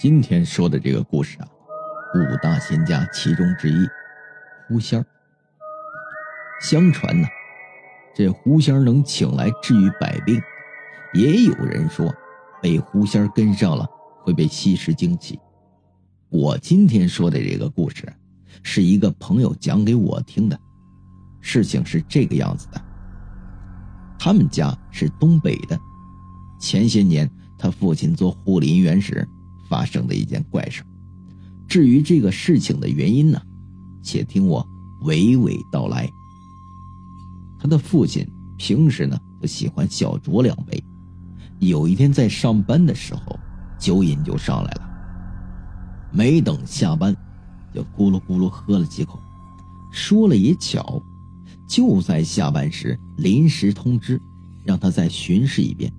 今天说的这个故事啊，五大仙家其中之一，狐仙儿。相传呢，这狐仙儿能请来治愈百病，也有人说，被狐仙儿跟上了会被吸食精气。我今天说的这个故事，是一个朋友讲给我听的。事情是这个样子的，他们家是东北的，前些年他父亲做护林员时。发生的一件怪事。至于这个事情的原因呢，且听我娓娓道来。他的父亲平时呢不喜欢小酌两杯，有一天在上班的时候，酒瘾就上来了，没等下班，就咕噜咕噜喝了几口。说了也巧，就在下班时临时通知，让他再巡视一遍。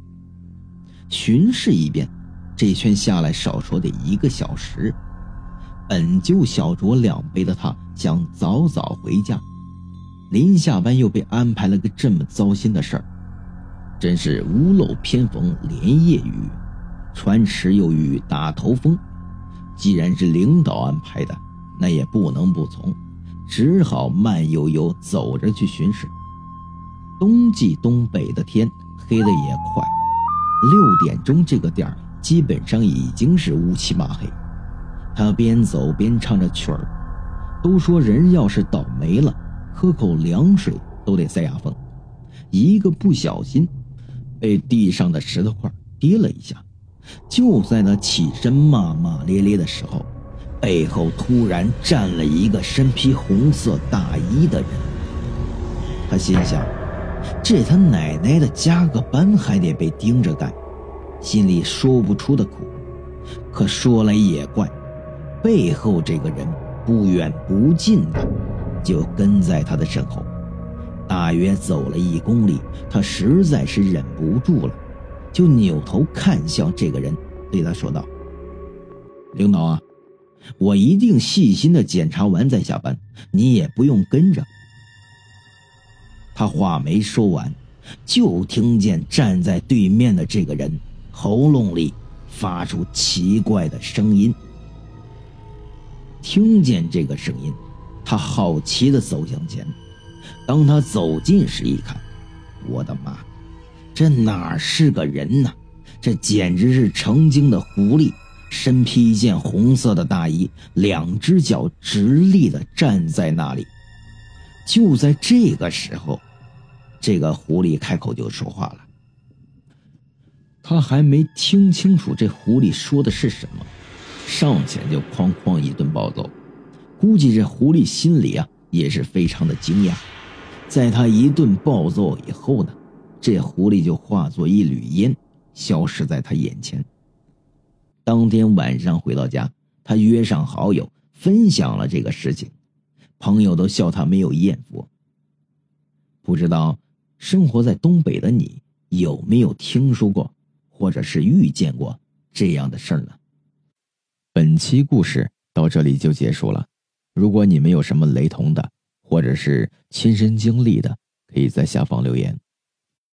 巡视一遍。这圈下来少说得一个小时，本就小酌两杯的他想早早回家，临下班又被安排了个这么糟心的事儿，真是屋漏偏逢连夜雨，船迟又遇打头风。既然是领导安排的，那也不能不从，只好慢悠悠走着去巡视。冬季东北的天黑的也快，六点钟这个点儿。基本上已经是乌漆嘛黑，他边走边唱着曲儿。都说人要是倒霉了，喝口凉水都得塞牙缝。一个不小心，被地上的石头块跌了一下。就在他起身骂骂咧咧的时候，背后突然站了一个身披红色大衣的人。他心想：这他奶奶的，加个班还得被盯着干。心里说不出的苦，可说来也怪，背后这个人不远不近的就跟在他的身后，大约走了一公里，他实在是忍不住了，就扭头看向这个人，对他说道：“领导啊，我一定细心的检查完再下班，你也不用跟着。”他话没说完，就听见站在对面的这个人。喉咙里发出奇怪的声音。听见这个声音，他好奇的走向前。当他走近时，一看，我的妈，这哪是个人呢？这简直是成精的狐狸，身披一件红色的大衣，两只脚直立的站在那里。就在这个时候，这个狐狸开口就说话了。他还没听清楚这狐狸说的是什么，上前就哐哐一顿暴揍。估计这狐狸心里啊也是非常的惊讶。在他一顿暴揍以后呢，这狐狸就化作一缕烟，消失在他眼前。当天晚上回到家，他约上好友分享了这个事情，朋友都笑他没有艳福。不知道生活在东北的你有没有听说过？或者是遇见过这样的事儿呢？本期故事到这里就结束了。如果你们有什么雷同的，或者是亲身经历的，可以在下方留言。